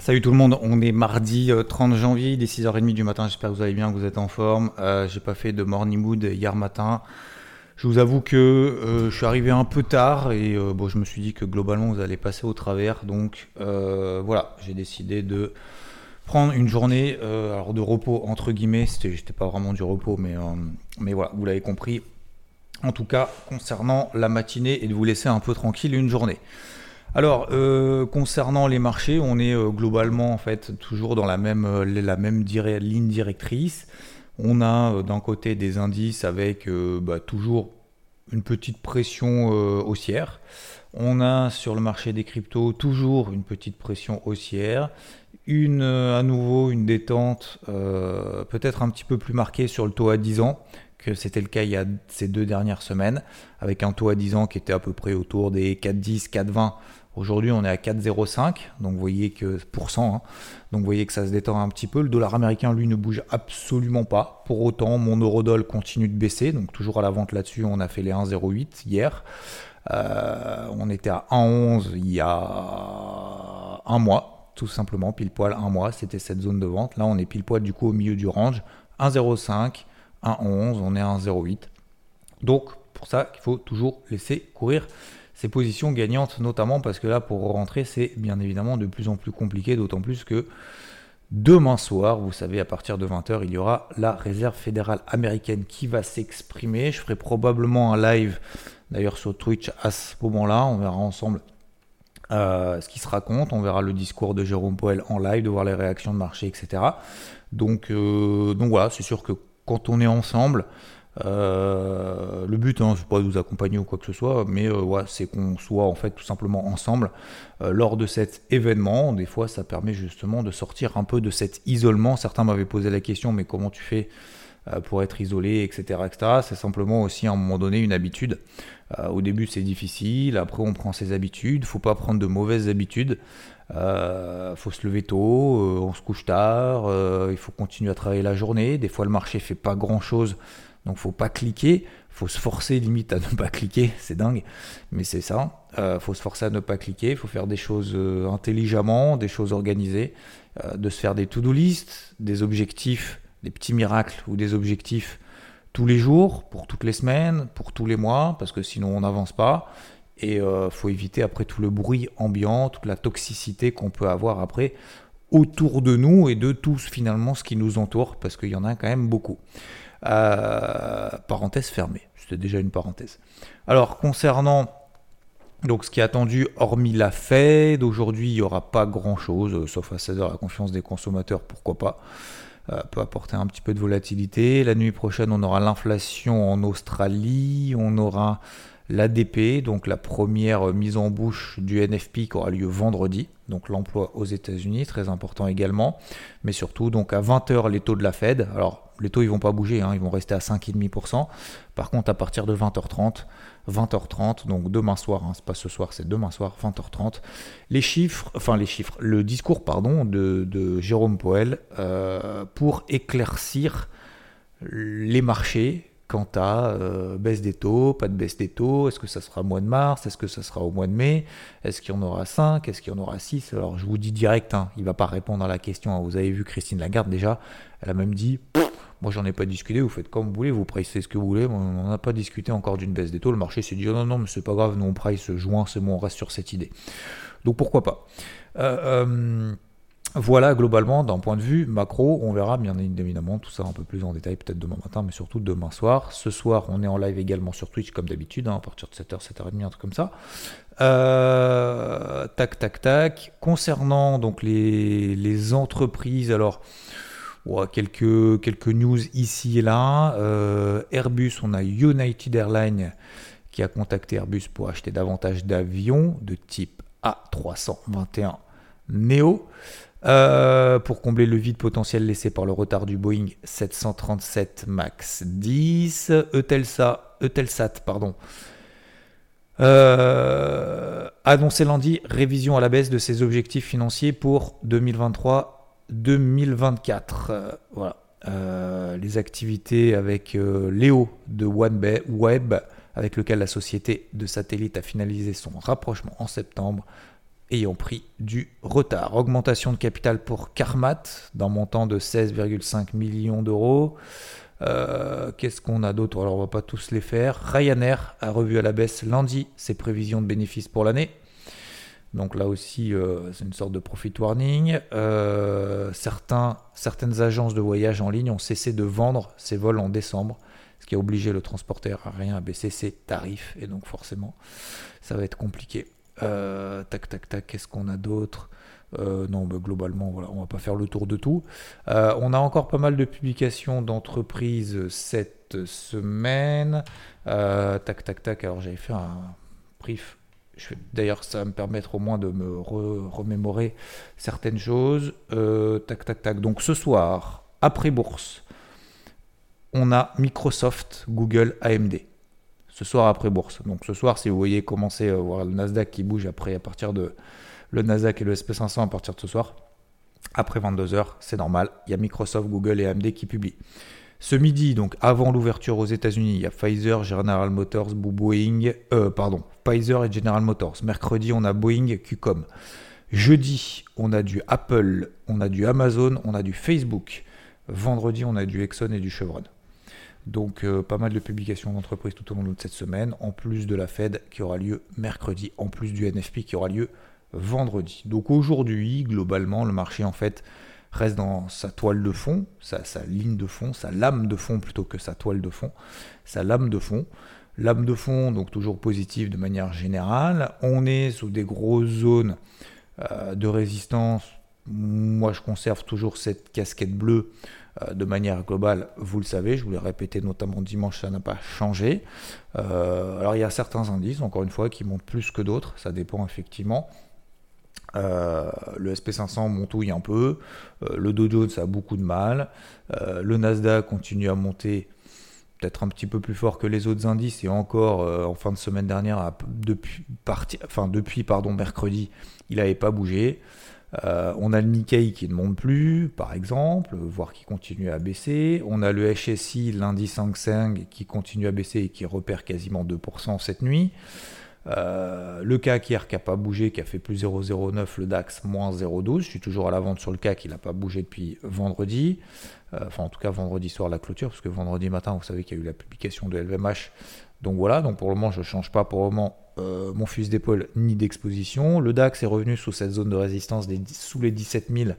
Salut tout le monde, on est mardi euh, 30 janvier, il est 6h30 du matin, j'espère que vous allez bien, que vous êtes en forme. Euh, J'ai pas fait de morning mood hier matin. Je vous avoue que euh, je suis arrivé un peu tard et euh, bon, je me suis dit que globalement vous allez passer au travers. Donc euh, voilà, j'ai décidé de prendre une journée euh, alors de repos entre guillemets. C'était j'étais pas vraiment du repos, mais, euh, mais voilà, vous l'avez compris. En tout cas, concernant la matinée et de vous laisser un peu tranquille une journée. Alors, euh, concernant les marchés, on est euh, globalement en fait toujours dans la même, euh, ligne directrice. On a d'un côté des indices avec bah, toujours une petite pression haussière. On a sur le marché des cryptos toujours une petite pression haussière. Une, à nouveau une détente peut-être un petit peu plus marquée sur le taux à 10 ans que c'était le cas il y a ces deux dernières semaines, avec un taux à 10 ans qui était à peu près autour des 4,10, 4,20. Aujourd'hui, on est à 4,05, donc vous voyez que pour cent, hein. donc voyez que ça se détend un petit peu. Le dollar américain, lui, ne bouge absolument pas. Pour autant, mon eurodol continue de baisser, donc toujours à la vente là-dessus. On a fait les 1,08 hier. Euh, on était à 1,11 il y a un mois, tout simplement, pile poil un mois. C'était cette zone de vente. Là, on est pile poil du coup au milieu du range, 1,05. 1,11, on est à 1,08. Donc, pour ça qu'il faut toujours laisser courir ces positions gagnantes, notamment parce que là, pour rentrer, c'est bien évidemment de plus en plus compliqué, d'autant plus que demain soir, vous savez, à partir de 20h, il y aura la réserve fédérale américaine qui va s'exprimer. Je ferai probablement un live, d'ailleurs sur Twitch à ce moment-là, on verra ensemble euh, ce qui se raconte, on verra le discours de Jérôme Poel en live, de voir les réactions de marché, etc. Donc, euh, donc voilà, c'est sûr que quand on est ensemble, euh, le but, hein, c'est pas de vous accompagner ou quoi que ce soit, mais euh, c'est qu'on soit en fait tout simplement ensemble euh, lors de cet événement. Des fois, ça permet justement de sortir un peu de cet isolement. Certains m'avaient posé la question, mais comment tu fais pour être isolé, etc., etc. C'est simplement aussi à un moment donné une habitude. Au début, c'est difficile. Après, on prend ses habitudes. Faut pas prendre de mauvaises habitudes. Euh, faut se lever tôt, euh, on se couche tard, euh, il faut continuer à travailler la journée. Des fois, le marché fait pas grand chose, donc faut pas cliquer. Faut se forcer limite à ne pas cliquer, c'est dingue, mais c'est ça. Euh, faut se forcer à ne pas cliquer. Faut faire des choses intelligemment, des choses organisées, de se faire des to-do list, des objectifs, des petits miracles ou des objectifs tous les jours, pour toutes les semaines, pour tous les mois, parce que sinon on n'avance pas. Et euh, faut éviter après tout le bruit ambiant, toute la toxicité qu'on peut avoir après autour de nous et de tout finalement ce qui nous entoure, parce qu'il y en a quand même beaucoup. Euh, parenthèse fermée, c'était déjà une parenthèse. Alors concernant donc ce qui est attendu, hormis la Fed, aujourd'hui il n'y aura pas grand-chose, euh, sauf à 16h la confiance des consommateurs, pourquoi pas euh, peut apporter un petit peu de volatilité. La nuit prochaine, on aura l'inflation en Australie, on aura l'ADP, donc la première mise en bouche du NFP qui aura lieu vendredi, donc l'emploi aux États-Unis, très important également, mais surtout donc à 20h les taux de la Fed. Alors les taux ils vont pas bouger, hein, ils vont rester à 5,5%. Par contre à partir de 20h30, 20h30, donc demain soir, hein, c'est pas ce soir, c'est demain soir, 20h30, les chiffres, enfin les chiffres, le discours pardon de, Jérôme Poel euh, pour éclaircir les marchés quant à euh, baisse des taux, pas de baisse des taux, est-ce que ça sera au mois de mars, est-ce que ça sera au mois de mai, est-ce qu'il y en aura 5, est-ce qu'il y en aura 6 Alors je vous dis direct, hein, il va pas répondre à la question, hein. vous avez vu Christine Lagarde déjà, elle a même dit, moi j'en ai pas discuté, vous faites comme vous voulez, vous pricez ce que vous voulez, on n'a pas discuté encore d'une baisse des taux, le marché s'est dit, oh non non mais c'est pas grave, nous on price juin, c'est bon, on reste sur cette idée. Donc pourquoi pas? Euh, euh, voilà, globalement, d'un point de vue macro, on verra bien évidemment tout ça un peu plus en détail peut-être demain matin, mais surtout demain soir. Ce soir, on est en live également sur Twitch comme d'habitude, hein, à partir de 7h, 7h30, un truc comme ça. Euh, tac, tac, tac. Concernant donc les, entreprises, alors quelques news ici et là. Euh, Airbus, on a United Airlines qui a contacté Airbus pour acheter davantage d'avions de type A321 Neo. Euh, pour combler le vide potentiel laissé par le retard du Boeing 737 MAX 10, Eutelsat, Eutelsat euh, annoncé lundi révision à la baisse de ses objectifs financiers pour 2023-2024. voilà. Euh, les activités avec Léo de OneWeb, avec lequel la société de satellite a finalisé son rapprochement en septembre, ayant pris du retard. Augmentation de capital pour Carmat d'un montant de 16,5 millions d'euros. Euh, qu'est-ce qu'on a d'autre? Alors on va pas tous les faire. Ryanair a revu à la baisse lundi ses prévisions de bénéfices pour l'année. Donc là aussi, euh, c'est une sorte de profit warning. Euh, certaines agences de voyage en ligne ont cessé de vendre ses vols en décembre, ce qui a obligé le transporteur aérien à baisser ses tarifs. Et donc forcément, ça va être compliqué. Euh, tac, tac, tac, qu'est-ce qu'on a d'autre? Euh, non, bah, globalement, voilà, on va pas faire le tour de tout. Euh, on a encore pas mal de publications d'entreprises cette semaine. tac, tac, tac. Alors j'avais fait un brief. D'ailleurs, ça va me permettre au moins de me remémorer certaines choses. tac, tac, tac. Donc ce soir, après bourse, on a Microsoft, Google, AMD ce soir après bourse. Donc ce soir, si vous voyez commencer à euh, voir le Nasdaq qui bouge après à partir de le Nasdaq et le SP500 à partir de ce soir, après 22h, c'est normal. Il y a Microsoft, Google et AMD qui publient. Ce midi, donc avant l'ouverture aux États-Unis, il y a Pfizer, General Motors, Boeing, euh, pardon, Pfizer et General Motors. Mercredi, on a Boeing, Qcom. Jeudi, on a du Apple, on a du Amazon, on a du Facebook. Vendredi, on a du Exxon et du Chevron. Donc euh, pas mal de publications d'entreprises tout au long de cette semaine, en plus de la Fed qui aura lieu mercredi, en plus du NFP qui aura lieu vendredi. Donc aujourd'hui, globalement, le marché en fait reste dans sa toile de fond, sa, ligne de fond, sa lame de fond plutôt que sa toile de fond, sa lame de fond. Lame de fond, donc toujours positive de manière générale. On est sous des grosses zones euh, de résistance. Moi, je conserve toujours cette casquette bleue de manière globale, vous le savez, je vous l'ai répété notamment dimanche, ça n'a pas changé. Euh, alors il y a certains indices, encore une fois, qui montent plus que d'autres, ça dépend effectivement. Euh, le SP500 montouille un peu, le Dow Jones a beaucoup de mal, le Nasdaq continue à monter peut-être un petit peu plus fort que les autres indices et encore en fin de semaine dernière, depuis, depuis pardon, mercredi, il n'avait pas bougé. Euh, on a le Nikkei qui ne monte plus, par exemple, voire qui continue à baisser. On a le HSI, l'indice Hang Seng, qui continue à baisser et qui repère quasiment 2% cette nuit. Euh, le CAC qui n'a pas bougé, qui a fait plus 0,09, le DAX moins 0,12. Je suis toujours à la vente sur le CAC, il n'a pas bougé depuis vendredi. Euh, enfin, en tout cas, vendredi soir, la clôture, parce que vendredi matin, vous savez qu'il y a eu la publication de LVMH. Donc voilà, donc pour le moment, je ne change pas pour le moment euh, mon fusil d'épaule ni d'exposition. Le DAX est revenu sous cette zone de résistance des, sous les 17 000,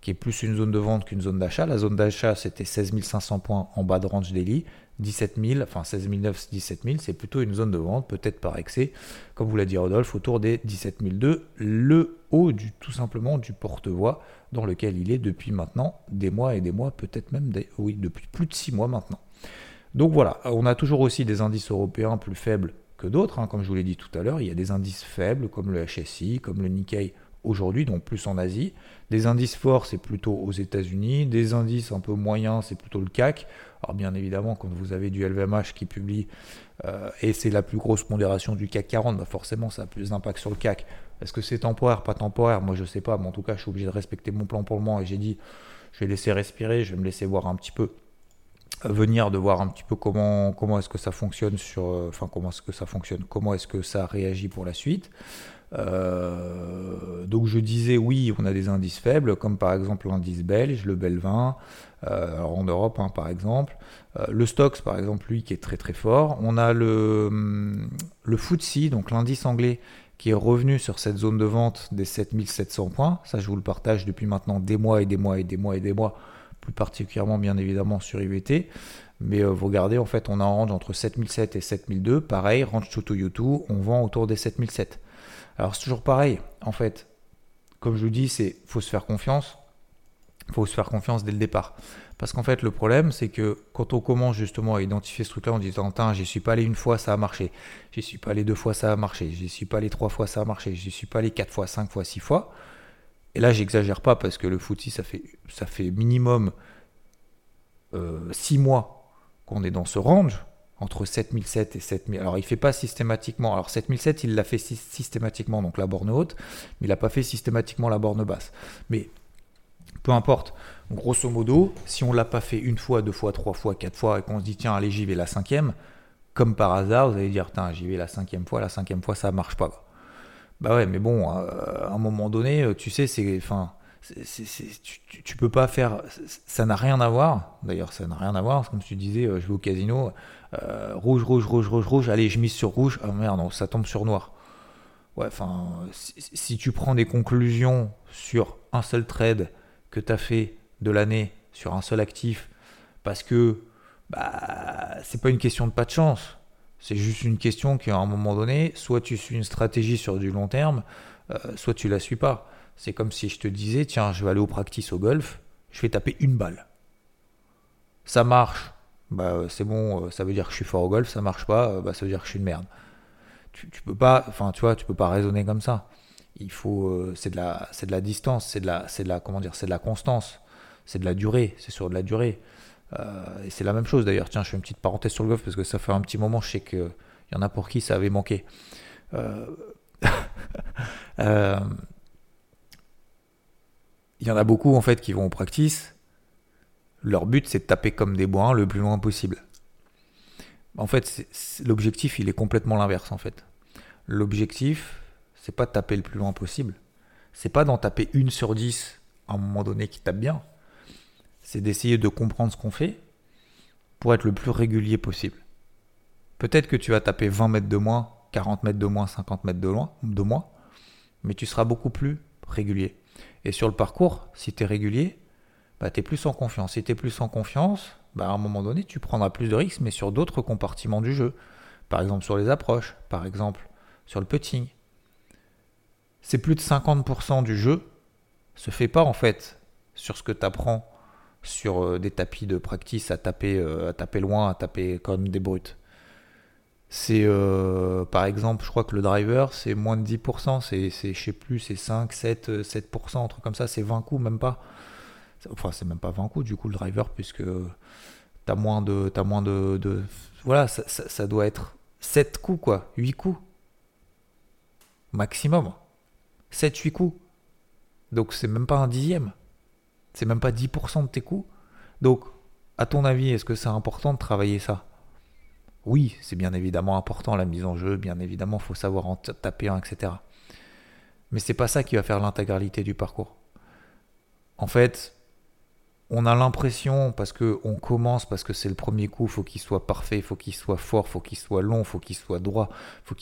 qui est plus une zone de vente qu'une zone d'achat. La zone d'achat, c'était 16 500 points en bas de range daily. 17 000, enfin 16 900, 17 000, c'est plutôt une zone de vente, peut-être par excès, comme vous l'a dit Rodolphe, autour des 17 002, le haut du tout simplement du porte-voix dans lequel il est depuis maintenant des mois et des mois, peut-être même des, oui, depuis plus de 6 mois maintenant. Donc voilà, on a toujours aussi des indices européens plus faibles d'autres. Hein. Comme je vous l'ai dit tout à l'heure, il y a des indices faibles comme le HSI, comme le Nikkei aujourd'hui, donc plus en Asie. Des indices forts, c'est plutôt aux États-Unis. Des indices un peu moyens, c'est plutôt le CAC. Alors bien évidemment, quand vous avez du LVMH qui publie, euh, et c'est la plus grosse pondération du CAC 40, bah forcément ça a plus d'impact sur le CAC. Est-ce que c'est temporaire, pas temporaire Moi je sais pas, mais en tout cas je suis obligé de respecter mon plan pour le moment et j'ai dit je vais laisser respirer, je vais me laisser voir un petit peu venir de voir un petit peu comment, comment est-ce que ça fonctionne sur, euh, enfin comment est-ce que ça fonctionne, comment est-ce que ça réagit pour la suite. Euh, donc je disais oui, on a des indices faibles, comme par exemple l'indice belge, le Belvin, euh, en Europe hein, par exemple. le Stox par exemple, lui qui est très très fort. On a le, hum, le FTSE, donc l'indice anglais qui est revenu sur cette zone de vente des 7700 points. Ça je vous le partage depuis maintenant des mois et des mois et des mois et des mois plus particulièrement bien évidemment sur IVT. Mais euh, vous regardez, en fait, on a un range entre 7007 et 7002. Pareil, range to YouTube, on vend autour des 7007. Alors c'est toujours pareil, en fait. Comme je vous dis, c'est faut se faire confiance. Faut se faire confiance dès le départ. Parce qu'en fait, le problème, c'est que quand on commence justement à identifier ce truc-là, on dit Tintin, j'y suis pas allé une fois, ça a marché. J'y suis pas allé deux fois, ça a marché. J'y suis pas allé trois fois, ça a marché. J'y suis pas allé quatre fois, cinq fois, six fois. Et là, j'exagère pas parce que le footy, ça fait, ça fait minimum euh, six mois qu'on est dans ce range entre 7007 et 7000. Alors, il fait pas systématiquement. Alors, 7007, il l'a fait systématiquement, donc la borne haute, mais il n'a pas fait systématiquement la borne basse. Mais peu importe. Grosso modo, si on l'a pas fait une fois, deux fois, trois fois, quatre fois, et qu'on se dit tiens, allez, j'y vais la cinquième, comme par hasard, vous allez dire tiens, j'y vais la cinquième fois, la cinquième fois, ça marche pas. Bah ouais, mais bon, euh, à un moment donné, euh, tu sais, c'est, enfin, tu, peux pas faire, ça n'a rien à voir. D'ailleurs, ça n'a rien à voir. Comme tu disais, euh, je vais au casino, rouge, rouge, rouge, rouge, rouge. Allez, je mise sur rouge. Ah merde, non, ça tombe sur noir. Ouais, enfin, si, si, tu prends des conclusions sur un seul trade que tu as fait de l'année sur un seul actif, parce que bah, c'est pas une question de pas de chance. C'est juste une question qu'à un moment donné, soit tu suis une stratégie sur du long terme, euh, soit tu la suis pas. C'est comme si je te disais, tiens, je vais aller au practice au golf, je vais taper une balle. Ça marche, bah c'est bon, euh, ça veut dire que je suis fort au golf, ça marche pas, euh, bah ça veut dire que je suis une merde. Tu, tu peux pas, enfin tu vois, tu peux pas raisonner comme ça. Il faut, c'est de la, c'est de la distance, c'est de c'est de comment dire, c'est de la constance, c'est de la durée, c'est sur de la durée. Euh, et c'est la même chose d'ailleurs. Tiens, je fais une petite parenthèse sur le golf parce que ça fait un petit moment, je sais qu'il y en a pour qui ça avait manqué. Euh, euh, il y en a beaucoup en fait qui vont au practice. Leur but c'est de taper comme des bois le plus loin possible. En fait, l'objectif il est complètement l'inverse en fait. L'objectif c'est pas de taper le plus loin possible. C'est pas d'en taper une sur dix à un moment donné qui tape bien c'est d'essayer de comprendre ce qu'on fait pour être le plus régulier possible. Peut-être que tu vas taper 20 mètres de moins, 40 mètres de moins, 50 mètres de, moins, mais tu seras beaucoup plus régulier. Et sur le parcours, si tu es régulier, bah, tu es plus en confiance. Si tu es plus en confiance, bah, à un moment donné, tu prendras plus de risques, mais sur d'autres compartiments du jeu. Par exemple sur les approches, par exemple sur le putting. C'est plus de 50% du jeu se fait pas en fait sur ce que tu apprends sur euh, des tapis de practice à taper, euh, à taper loin, à taper comme des brutes. C'est euh, par exemple, je crois que le driver c'est moins de 10%, c'est, sais plus, c'est 5, 7, 7%, un truc comme ça, c'est 20 coups, même pas. Enfin, c'est même pas 20 coups du coup le driver, puisque t'as moins de. As moins de, de voilà, ça, ça, doit être 7 coups quoi, 8 coups. Maximum. 7-8 coups. Donc c'est même pas un dixième. C'est même pas 10% de tes coûts. Donc, à ton avis, est-ce que c'est important de travailler ça? Oui, c'est bien évidemment important la mise en jeu, bien évidemment, il faut savoir en taper un, etc. Mais c'est pas ça qui va faire l'intégralité du parcours. En fait, on a l'impression, parce que on commence, parce que c'est le premier coup, faut qu'il soit parfait, faut qu'il soit fort, faut qu'il soit long, faut qu'il soit droit, faut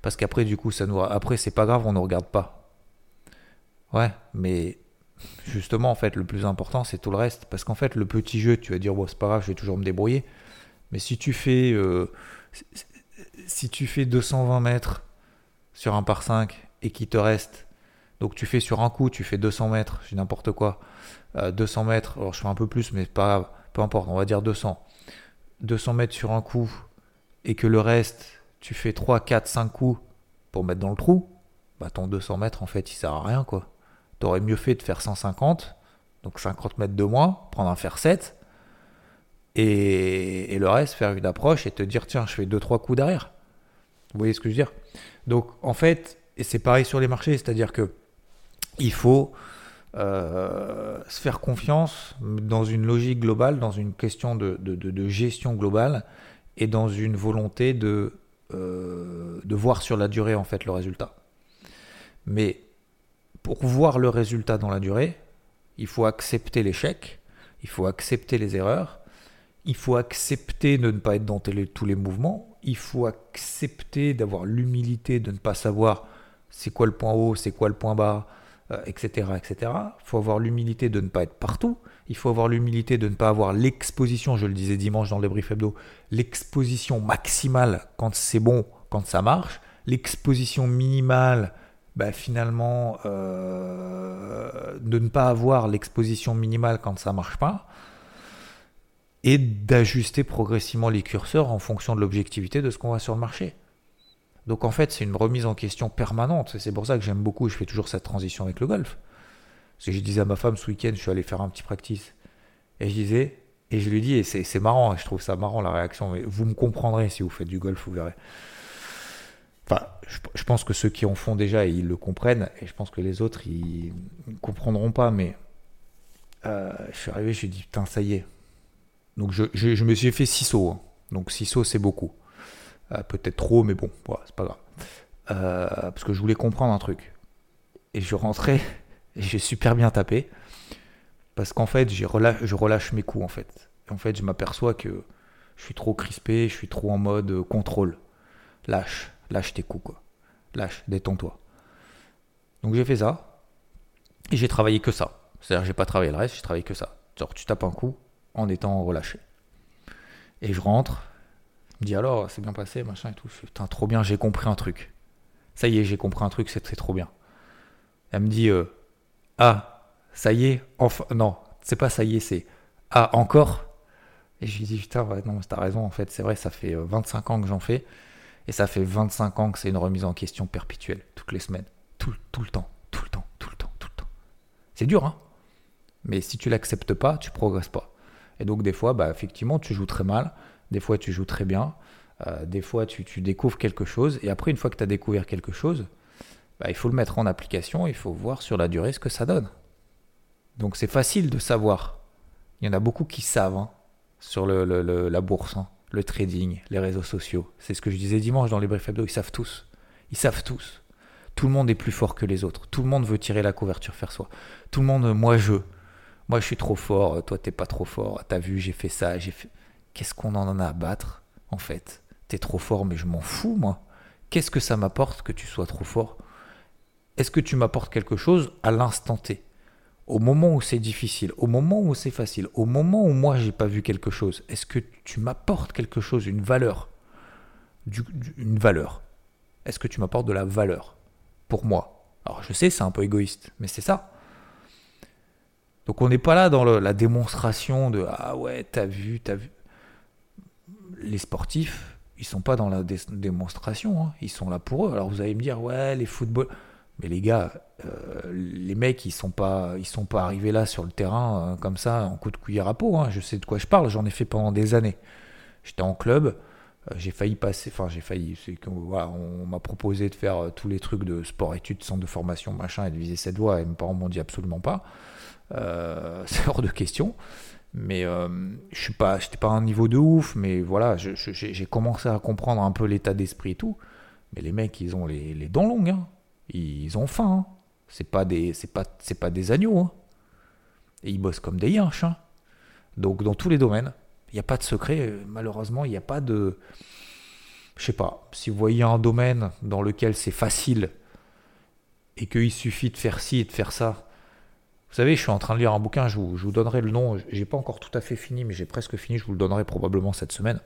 parce qu'après du coup ça nous, après c'est pas grave, on ne regarde pas. Ouais, mais justement, en fait, le plus important, c'est tout le reste. Parce qu'en fait, le petit jeu, tu vas dire, bon, c'est pas grave, je vais toujours me débrouiller. Mais si tu fais, euh, si tu fais 220 mètres sur un par 5 et qu'il te reste, donc tu fais sur un coup, tu fais 200 mètres, j'ai n'importe quoi, 200 euh, mètres, alors je fais un peu plus, mais pas grave, peu importe, on va dire 200. 200 mètres sur un coup et que le reste, tu fais 3, 4, 5 coups pour mettre dans le trou, bah ton 200 mètres, en fait, il sert à rien, quoi. T'aurais mieux fait de faire 150, donc 50 mètres de moins, prendre un fer 7, et, le reste, faire une approche et te dire, tiens, je fais 2-3 coups derrière. Vous voyez ce que je veux dire? Donc, en fait, et c'est pareil sur les marchés, c'est-à-dire que il faut euh, se faire confiance dans une logique globale, dans une question de, gestion globale et dans une volonté de, euh, de voir sur la durée en fait le résultat. Mais pour voir le résultat dans la durée, il faut accepter l'échec, il faut accepter les erreurs, il faut accepter de ne pas être dans tous les mouvements, il faut accepter d'avoir l'humilité de ne pas savoir c'est quoi le point haut, c'est quoi le point bas, etc., euh, etc. Il faut avoir l'humilité de ne pas être partout, il faut avoir l'humilité de ne pas avoir l'exposition, je le disais dimanche dans le brief hebdo, l'exposition maximale quand c'est bon, quand ça marche, l'exposition minimale bah, finalement euh, de ne pas avoir l'exposition minimale quand ça marche pas et d'ajuster progressivement les curseurs en fonction de l'objectivité de ce qu'on voit sur le marché. Donc en fait, c'est une remise en question permanente. C'est pour ça que j'aime beaucoup, je fais toujours cette transition avec le golf. Parce que je disais à ma femme ce week-end, je suis allé faire un petit practice. Et je disais, et je lui dis, et c'est marrant, je trouve ça marrant la réaction, mais vous me comprendrez si vous faites du golf, vous verrez. Enfin, je, pense que ceux qui en font déjà, ils le comprennent, et je pense que les autres, ils ne comprendront pas, mais euh, je suis arrivé, je lui ai dit, putain, ça y est. Donc je, me suis fait 6 sauts. Hein. Donc 6 sauts, c'est beaucoup. Euh, peut-être trop, mais bon, c'est pas grave. Euh, parce que je voulais comprendre un truc. Et je rentrais, et j'ai super bien tapé. Parce qu'en fait, je relâche mes coups, en fait. en fait, je m'aperçois que je suis trop crispé, je suis trop en mode contrôle. Lâche lâche tes coups, quoi. Lâche, détends-toi. Donc j'ai fait ça, et j'ai travaillé que ça. C'est-à-dire j'ai pas travaillé le reste, j'ai travaillé que ça. Genre tu tapes un coup en étant relâché. Et je rentre, je me dis alors, c'est bien passé, machin et tout. Je putain, trop bien, j'ai compris un truc. Ça y est, j'ai compris un truc, c'est trop bien. Elle me dit, euh, ah, ça y est, enfin, non, c'est pas ça y est, c'est, ah, encore? Et je lui dis, putain, ouais, non, t'as raison, en fait, c'est vrai, ça fait 25 euh, ans que j'en fais. Et ça fait 25 ans que c'est une remise en question perpétuelle, toutes les semaines, tout, le temps, tout le temps, tout le temps, tout le temps. C'est dur, hein Mais si tu l'acceptes pas, tu progresses pas. Et donc des fois, bah, effectivement, tu joues très mal, des fois tu joues très bien, euh, des fois tu, tu, découvres quelque chose, et après, une fois que tu as découvert quelque chose, bah, il faut le mettre en application, il faut voir sur la durée ce que ça donne. Donc c'est facile de savoir. Il y en a beaucoup qui savent hein, sur le, la bourse. Hein le trading, les réseaux sociaux. C'est ce que je disais dimanche dans les briefs hebdo, ils savent tous. Ils savent tous. Tout le monde est plus fort que les autres. Tout le monde veut tirer la couverture faire soi. Tout le monde, moi je. Moi je suis trop fort, toi t'es pas trop fort. T'as vu, j'ai fait ça, j'ai fait. Qu'est-ce qu'on en a à battre, en fait? T'es trop fort, mais je m'en fous, moi. Qu'est-ce que ça m'apporte que tu sois trop fort? Est-ce que tu m'apportes quelque chose à l'instant T? Au moment où c'est difficile, au moment où c'est facile, au moment où moi j'ai pas vu quelque chose, est-ce que tu m'apportes quelque chose, une valeur Une valeur? Est-ce que tu m'apportes de la valeur pour moi? Alors je sais, c'est un peu égoïste, mais c'est ça. Donc on n'est pas là dans la démonstration de Ah ouais, t'as vu, t'as vu. Les sportifs, ils sont pas dans la démonstration, hein. ils sont là pour eux. Alors vous allez me dire Ouais, les footballs. Mais les gars, euh, les mecs, ils sont pas, ils sont pas arrivés là sur le terrain euh, comme ça en coup de cuillère à peau. Hein. Je sais de quoi je parle. J'en ai fait pendant des années. J'étais en club. Euh, j'ai failli passer. Enfin, j'ai failli. on m'a proposé de faire tous les trucs de sport-études, centre de formation, machin, et de viser cette voie. Et mes parents m'ont dit absolument pas. c'est hors de question. Mais je suis pas, j'étais pas à un niveau de ouf. Mais voilà, j'ai commencé à comprendre un peu l'état d'esprit et tout. Mais les mecs, ils ont les, les dents longues. Hein. Ils ont faim. Hein. C'est pas des, c'est pas, c'est pas des agneaux. Hein. Et ils bossent comme des yinches. Hein. Donc dans tous les domaines, il n'y a pas de secret. Malheureusement, il n'y a pas de, je sais pas. Si vous voyez un domaine dans lequel c'est facile et qu'il suffit de faire ci et de faire ça. Vous savez, je suis en train de lire un bouquin, je vous, je vous donnerai le nom, j'ai pas encore tout à fait fini, mais j'ai presque fini, je vous le donnerai probablement cette semaine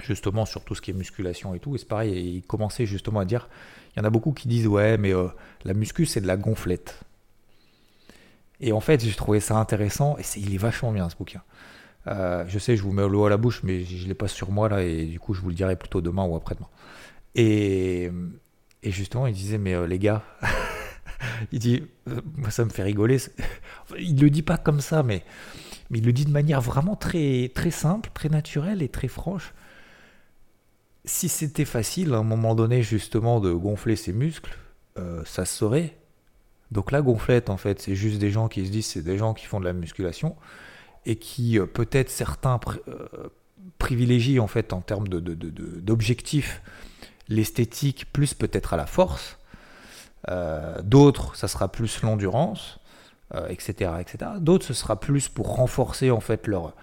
justement sur tout ce qui est musculation et tout. Et c'est pareil, il commençait justement à dire, il y en a beaucoup qui disent ouais, mais euh, la muscu c'est de la gonflette. Et en fait, j'ai trouvé ça intéressant et il est vachement bien ce bouquin. Euh, je sais, je vous mets l'eau à la bouche, mais je ne l'ai pas sur moi là et du coup je vous le dirai plutôt demain ou après-demain. Et, justement, il disait mais euh, les gars, il dit, ça me fait rigoler. il le dit pas comme ça, mais, mais il le dit de manière vraiment très très simple, très naturelle et très franche si c'était facile à un moment donné justement de gonfler ses muscles, euh, ça se saurait. Donc la gonflette en fait, c'est juste des gens qui se disent c'est des gens qui font de la musculation et qui euh, peut-être certains euh, privilégient en fait en termes d'objectifs l'esthétique plus peut-être à la force. D'autres, ça sera plus l'endurance, etc., etc. D'autres, ce sera plus pour renforcer en fait leur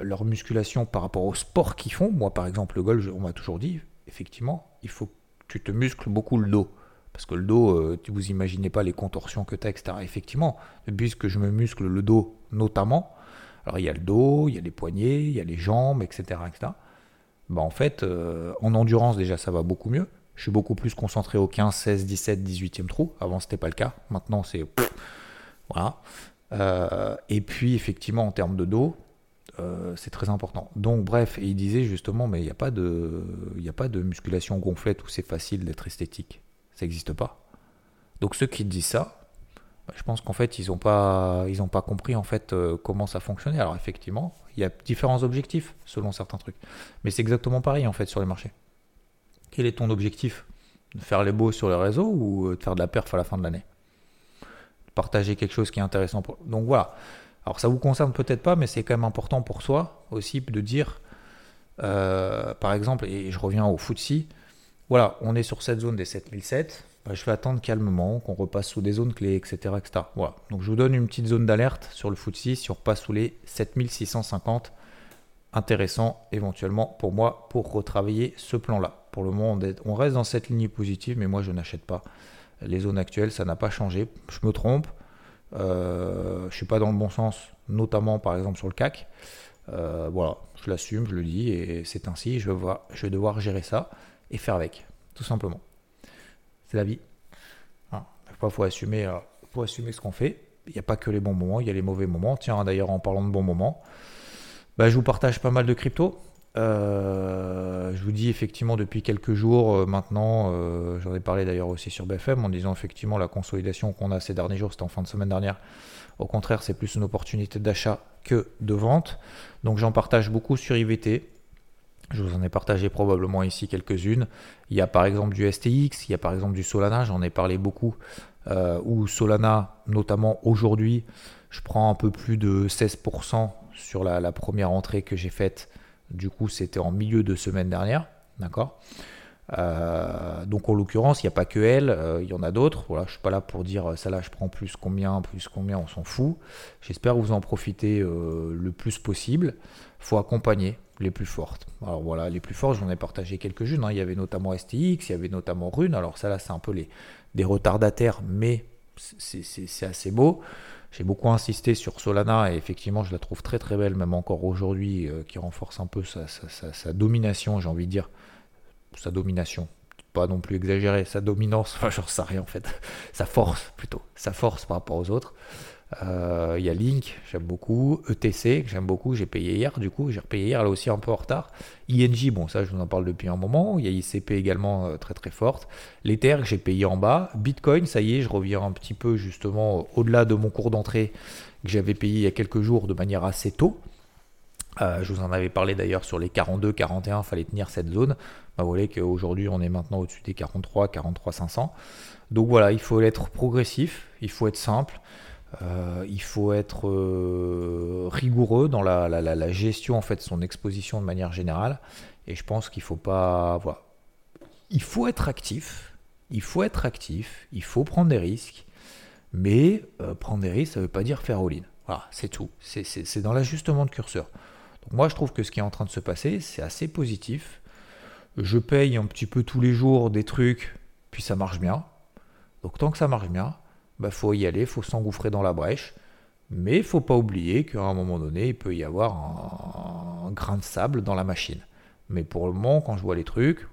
leur musculation par rapport au sport qu'ils font. Moi, par exemple, le golf, on m'a toujours dit, effectivement, il faut que tu te muscles beaucoup le dos. Parce que le dos, euh, vous imaginez pas les contorsions que tu as, etc. Effectivement, puisque je me muscle le dos notamment, alors il y a le dos, il y a les poignets, il y a les jambes, etc. etc. Bah, en fait, euh, en endurance déjà, ça va beaucoup mieux. Je suis beaucoup plus concentré au 15, 16, 17, 18e trou. Avant, c'était pas le cas. Maintenant, c'est. Voilà. Euh, et puis, effectivement, en termes de dos, euh, c'est très important. Donc, bref, il disait justement, mais il n'y a, pas de, musculation gonflette où c'est facile d'être esthétique. Ça n'existe pas. Donc, ceux qui disent ça, bah, je pense qu'en fait, ils n'ont pas, compris en fait euh, comment ça fonctionnait. Alors, effectivement, il y a différents objectifs selon certains trucs. Mais c'est exactement pareil en fait sur les marchés. Quel est ton objectif? De faire les beaux sur les réseaux ou de faire de la perf à la fin de l'année? Partager quelque chose qui est intéressant pour. Donc voilà. Alors ça vous concerne peut-être pas, mais c'est quand même important pour soi aussi de dire, euh, par exemple, et je reviens au FTSE, voilà, on est sur cette zone des 7007, bah, je vais attendre calmement qu'on repasse sous des zones clés, etc., etc. Voilà, donc je vous donne une petite zone d'alerte sur le FTSE, si on repasse sous les 7650, intéressant éventuellement pour moi pour retravailler ce plan-là. Pour le moment, on reste dans cette ligne positive, mais moi je n'achète pas. Les zones actuelles, ça n'a pas changé. Je me trompe, je ne suis pas dans le bon sens, notamment par exemple sur le CAC. Euh, voilà, je l'assume, je le dis, et c'est ainsi. Je vais, devoir gérer ça et faire avec, tout simplement. C'est la vie. Hein, il faut assumer, euh, faut assumer ce qu'on fait. Il n'y a pas que les bons moments, il y a les mauvais moments. Tiens, d'ailleurs, en parlant de bons moments, bah, je vous partage pas mal de crypto. Euh, je vous dis effectivement depuis quelques jours euh, maintenant, euh, j'en ai parlé d'ailleurs aussi sur BFM en disant effectivement la consolidation qu'on a ces derniers jours, c'était en fin de semaine dernière. Au contraire, c'est plus une opportunité d'achat que de vente. Donc j'en partage beaucoup sur IVT. Je vous en ai partagé probablement ici quelques-unes. Il y a par exemple du STX, il y a par exemple du Solana, j'en ai parlé beaucoup. ou Solana, notamment aujourd'hui, je prends un peu plus de 16% sur la première entrée que j'ai faite du coup, c'était en milieu de semaine dernière. D'accord? Euh, donc en l'occurrence, il n'y a pas que elle, euh, il y en a d'autres. Voilà, je suis pas là pour dire euh, ça là je prends plus combien, plus combien, on s'en fout. J'espère vous en profiter le plus possible. faut accompagner les plus fortes. Alors voilà, les plus fortes, j'en ai partagé quelques-unes. Hein. Il y avait notamment STX, il y avait notamment Rune. Alors ça là, c'est un peu les, des retardataires, mais c'est assez beau. J'ai beaucoup insisté sur Solana et effectivement je la trouve très très belle, même encore aujourd'hui, euh, qui renforce un peu sa, domination, j'ai envie de dire. Sa domination, pas non plus exagéré, sa dominance, enfin j'en sais rien en fait, sa force plutôt, sa force par rapport aux autres. Euh, il y a Link, j'aime beaucoup. ETC, j'aime beaucoup, j'ai payé hier, du coup, j'ai repayé hier, là aussi un peu en retard. ING, bon, ça, je vous en parle depuis un moment. Il y a ICP également euh, très très forte. L'Ether, j'ai payé en bas. Bitcoin, ça y est, je reviens un petit peu justement au-delà de mon cours d'entrée que j'avais payé il y a quelques jours de manière assez tôt. Euh, je vous en avais parlé d'ailleurs sur les 42, 41, fallait tenir cette zone. Bah, vous voyez qu'aujourd'hui on est maintenant au-dessus des 43, 43, 500. Donc voilà, il faut être progressif, il faut être simple. Euh, il faut être euh, rigoureux dans la, gestion en fait de son exposition de manière générale. Et je pense qu'il faut pas. Il faut être actif. Il faut être actif. Il faut prendre des risques. Mais euh, prendre des risques, ça ne veut pas dire faire all-in. Voilà, c'est tout. C'est dans l'ajustement de curseur. Donc moi, je trouve que ce qui est en train de se passer, c'est assez positif. Je paye un petit peu tous les jours des trucs, puis ça marche bien. Donc tant que ça marche bien, bah, faut y aller, faut s'engouffrer dans la brèche. Mais faut pas oublier qu'à un moment donné, il peut y avoir un, grain de sable dans la machine. Mais pour le moment, quand je vois les trucs,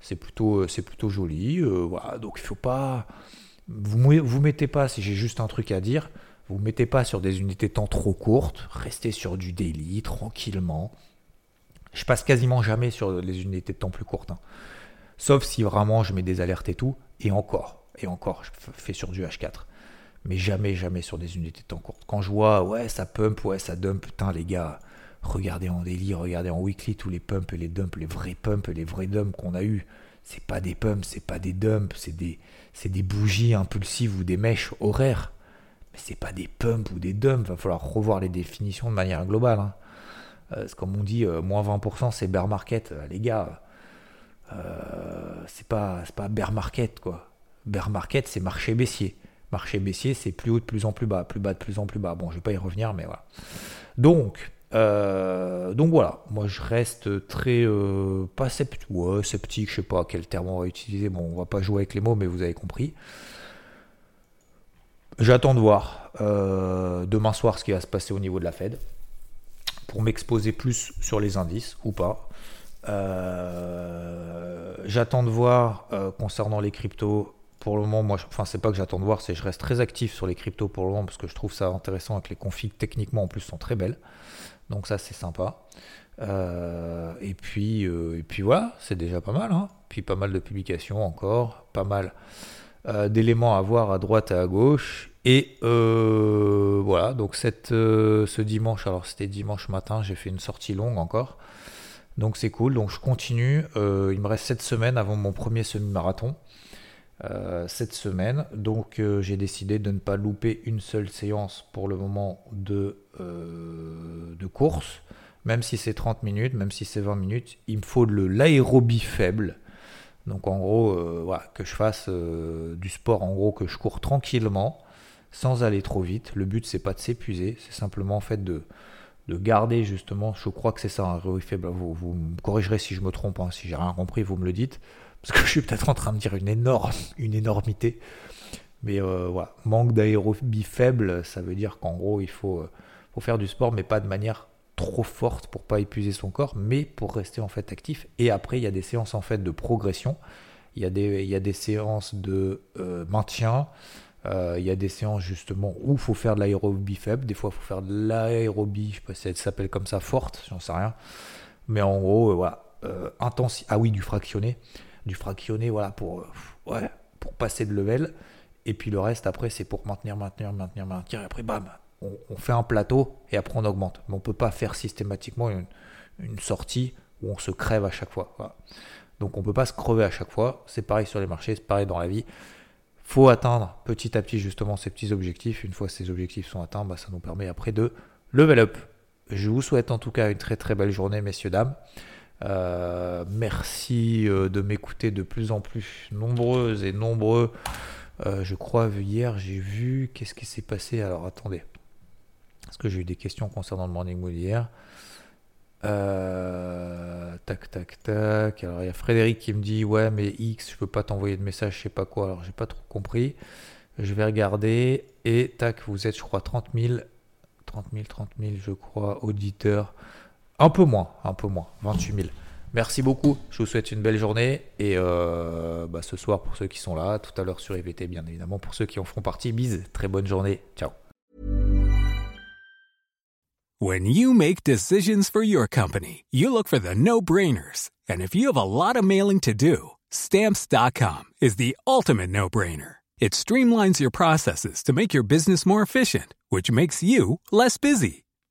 c'est plutôt, c'est plutôt joli. Euh, donc il faut pas. Vous vous mettez pas, si j'ai juste un truc à dire, vous mettez pas sur des unités de temps trop courtes. Restez sur du daily, tranquillement. Je passe quasiment jamais sur les unités de temps plus courtes. Hein. Sauf si vraiment je mets des alertes et tout. Et encore, et encore, je fais sur du H4. Mais jamais, jamais sur des unités de temps courtes. Quand je vois, ouais, ça pump, ouais, ça dump, putain, les gars, regardez en daily, regardez en weekly tous les pumps et les dumps, les vrais pumps et les vrais dumps qu'on a eu. C'est pas des pumps, c'est pas des dumps, c'est des, des bougies impulsives ou des mèches horaires. Mais c'est pas des pumps ou des dumps. Va falloir revoir les définitions de manière globale. Hein. Euh, comme on dit, euh, moins 20%, c'est bear market. Euh, les gars, c'est pas, pas bear market, quoi. Bear market, c'est marché baissier. Marché baissier, c'est plus haut de plus en plus bas, plus bas de plus en plus bas. Bon, je vais pas y revenir, mais voilà. Donc, euh, donc voilà, moi je reste très euh, pas sceptique, ouais, sceptique, je sais pas quel terme on va utiliser. Bon, on va pas jouer avec les mots, mais vous avez compris. J'attends de voir euh, demain soir ce qui va se passer au niveau de la Fed pour m'exposer plus sur les indices ou pas. j'attends de voir concernant les cryptos. Pour le moment, moi, enfin, c'est pas que j'attends de voir, c'est que je reste très actif sur les cryptos pour le moment parce que je trouve ça intéressant et que les configs techniquement en plus sont très belles. Donc ça, c'est sympa. et puis, et puis voilà, c'est déjà pas mal. Hein. Puis pas mal de publications encore, pas mal d'éléments à voir à droite et à gauche. Et euh, voilà, donc cette, euh, ce dimanche, alors c'était dimanche matin, j'ai fait une sortie longue encore. Donc c'est cool, donc je continue. Euh, il me reste 7 semaines avant mon premier semi-marathon. Cette semaine, donc j'ai décidé de ne pas louper une seule séance pour le moment de, de course. Même si c'est 30 minutes, même si c'est 20 minutes, il me faut de l'aérobie faible. Donc en gros, voilà, que je fasse du sport, en gros que je cours tranquillement sans aller trop vite. Le but, c'est pas de s'épuiser, c'est simplement en fait de, de garder justement, je crois que c'est ça un ROI faible. Vous, vous me corrigerez si je me trompe, hein. si j'ai rien compris, vous me le dites, parce que je suis peut-être en train de dire une énorme, une énormité. Mais euh, voilà, manque d'aérobie faible, ça veut dire qu'en gros, il faut, euh, faut faire du sport, mais pas de manière trop forte pour pas épuiser son corps, mais pour rester en fait actif. Et après, il y a des séances en fait de progression. Il y a des, il y a des séances de euh, maintien, il y a des séances justement où il faut faire de l'aérobie faible, des fois il faut faire de l'aérobie, je sais pas si elle s'appelle comme ça, forte, j'en sais rien. Mais en gros, voilà, Ah oui, du fractionné. Du fractionné, voilà, pour, ouais, pour passer de level. Et puis le reste, après, c'est pour maintenir, maintenir, maintenir, maintenir. Et après, bam, on, fait un plateau et après on augmente. Mais on ne peut pas faire systématiquement une, une, sortie où on se crève à chaque fois. Donc on ne peut pas se crever à chaque fois. C'est pareil sur les marchés, c'est pareil dans la vie faut atteindre petit à petit justement ces petits objectifs. Une fois ces objectifs sont atteints, bah, ça nous permet après de level up. Je vous souhaite en tout cas une très très belle journée, messieurs, dames. Euh, merci euh, de m'écouter de plus en plus nombreuses et nombreux. Euh, je crois hier j'ai vu qu'est-ce qui s'est passé? Alors attendez, parce que j'ai eu des questions concernant le morning mood hier. Tac, tac, tac. Alors il y a Frédéric qui me dit ouais mais X, je peux pas t'envoyer de message, je sais pas quoi. Alors j'ai pas trop compris. Je vais regarder et tac, vous êtes je crois 30 000, 30 000, 30 000 je crois auditeurs. Un peu moins, un peu moins, 28 000. Merci beaucoup, je vous souhaite une belle journée et euh, bah, ce soir pour ceux qui sont là, tout à l'heure sur EVT bien évidemment, pour ceux qui en feront partie, bise, très bonne journée, ciao. When you make decisions for your company, you look for the no-brainers. And if you have a lot of mailing to do, stamps.com is the ultimate no-brainer. It streamlines your processes to make your business more efficient, which makes you less busy.